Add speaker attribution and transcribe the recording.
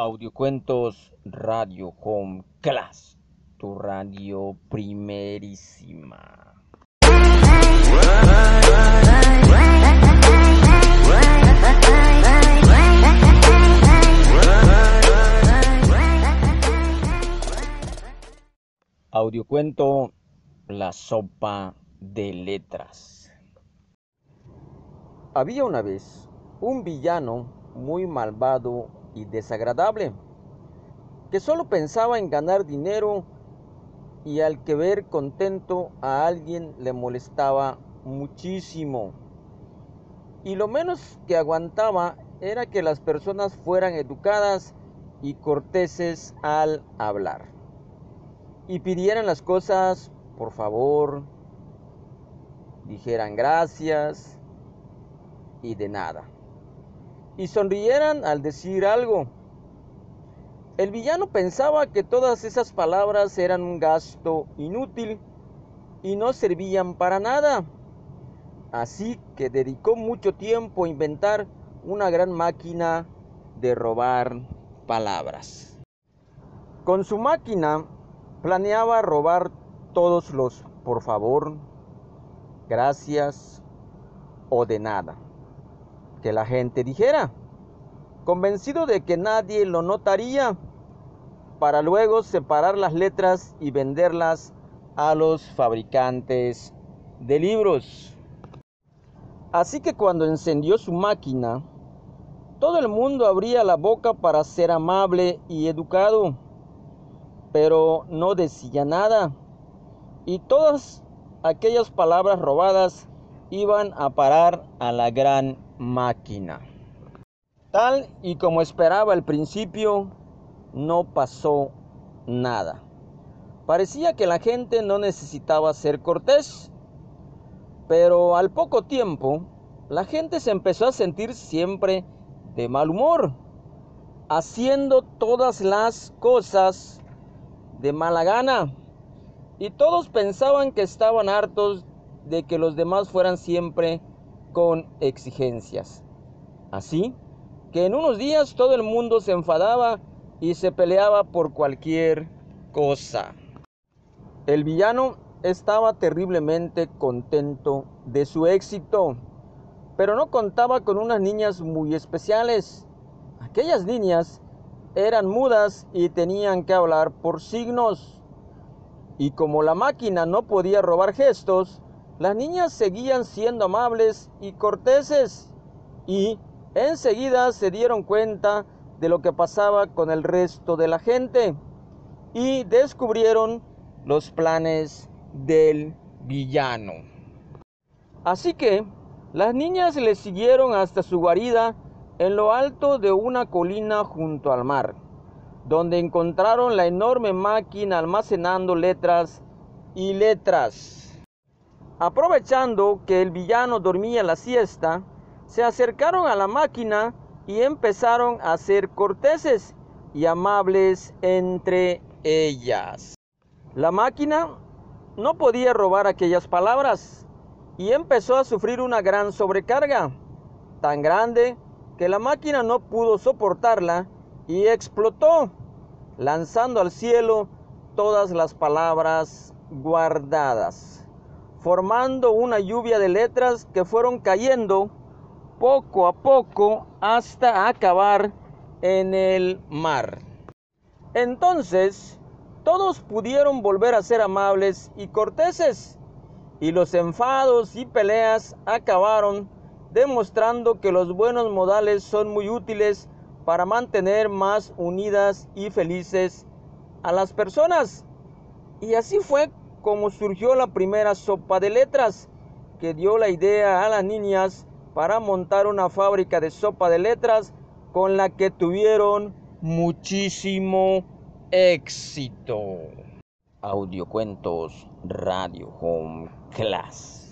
Speaker 1: Audiocuentos Radio Home Class, tu radio primerísima. Audiocuento La sopa de letras. Había una vez un villano muy malvado y desagradable, que solo pensaba en ganar dinero y al que ver contento a alguien le molestaba muchísimo. Y lo menos que aguantaba era que las personas fueran educadas y corteses al hablar. Y pidieran las cosas por favor, dijeran gracias y de nada y sonrieran al decir algo. El villano pensaba que todas esas palabras eran un gasto inútil y no servían para nada. Así que dedicó mucho tiempo a inventar una gran máquina de robar palabras. Con su máquina planeaba robar todos los por favor, gracias o de nada que la gente dijera, convencido de que nadie lo notaría, para luego separar las letras y venderlas a los fabricantes de libros. Así que cuando encendió su máquina, todo el mundo abría la boca para ser amable y educado, pero no decía nada. Y todas aquellas palabras robadas iban a parar a la gran máquina. Tal y como esperaba al principio, no pasó nada. Parecía que la gente no necesitaba ser cortés, pero al poco tiempo la gente se empezó a sentir siempre de mal humor, haciendo todas las cosas de mala gana. Y todos pensaban que estaban hartos de que los demás fueran siempre con exigencias. Así que en unos días todo el mundo se enfadaba y se peleaba por cualquier cosa. El villano estaba terriblemente contento de su éxito, pero no contaba con unas niñas muy especiales. Aquellas niñas eran mudas y tenían que hablar por signos. Y como la máquina no podía robar gestos, las niñas seguían siendo amables y corteses y enseguida se dieron cuenta de lo que pasaba con el resto de la gente y descubrieron los planes del villano. Así que las niñas le siguieron hasta su guarida en lo alto de una colina junto al mar, donde encontraron la enorme máquina almacenando letras y letras. Aprovechando que el villano dormía la siesta, se acercaron a la máquina y empezaron a ser corteses y amables entre ellas. La máquina no podía robar aquellas palabras y empezó a sufrir una gran sobrecarga, tan grande que la máquina no pudo soportarla y explotó, lanzando al cielo todas las palabras guardadas formando una lluvia de letras que fueron cayendo poco a poco hasta acabar en el mar. Entonces, todos pudieron volver a ser amables y corteses, y los enfados y peleas acabaron demostrando que los buenos modales son muy útiles para mantener más unidas y felices a las personas. Y así fue como surgió la primera sopa de letras, que dio la idea a las niñas para montar una fábrica de sopa de letras con la que tuvieron muchísimo éxito. Audiocuentos Radio Home Class.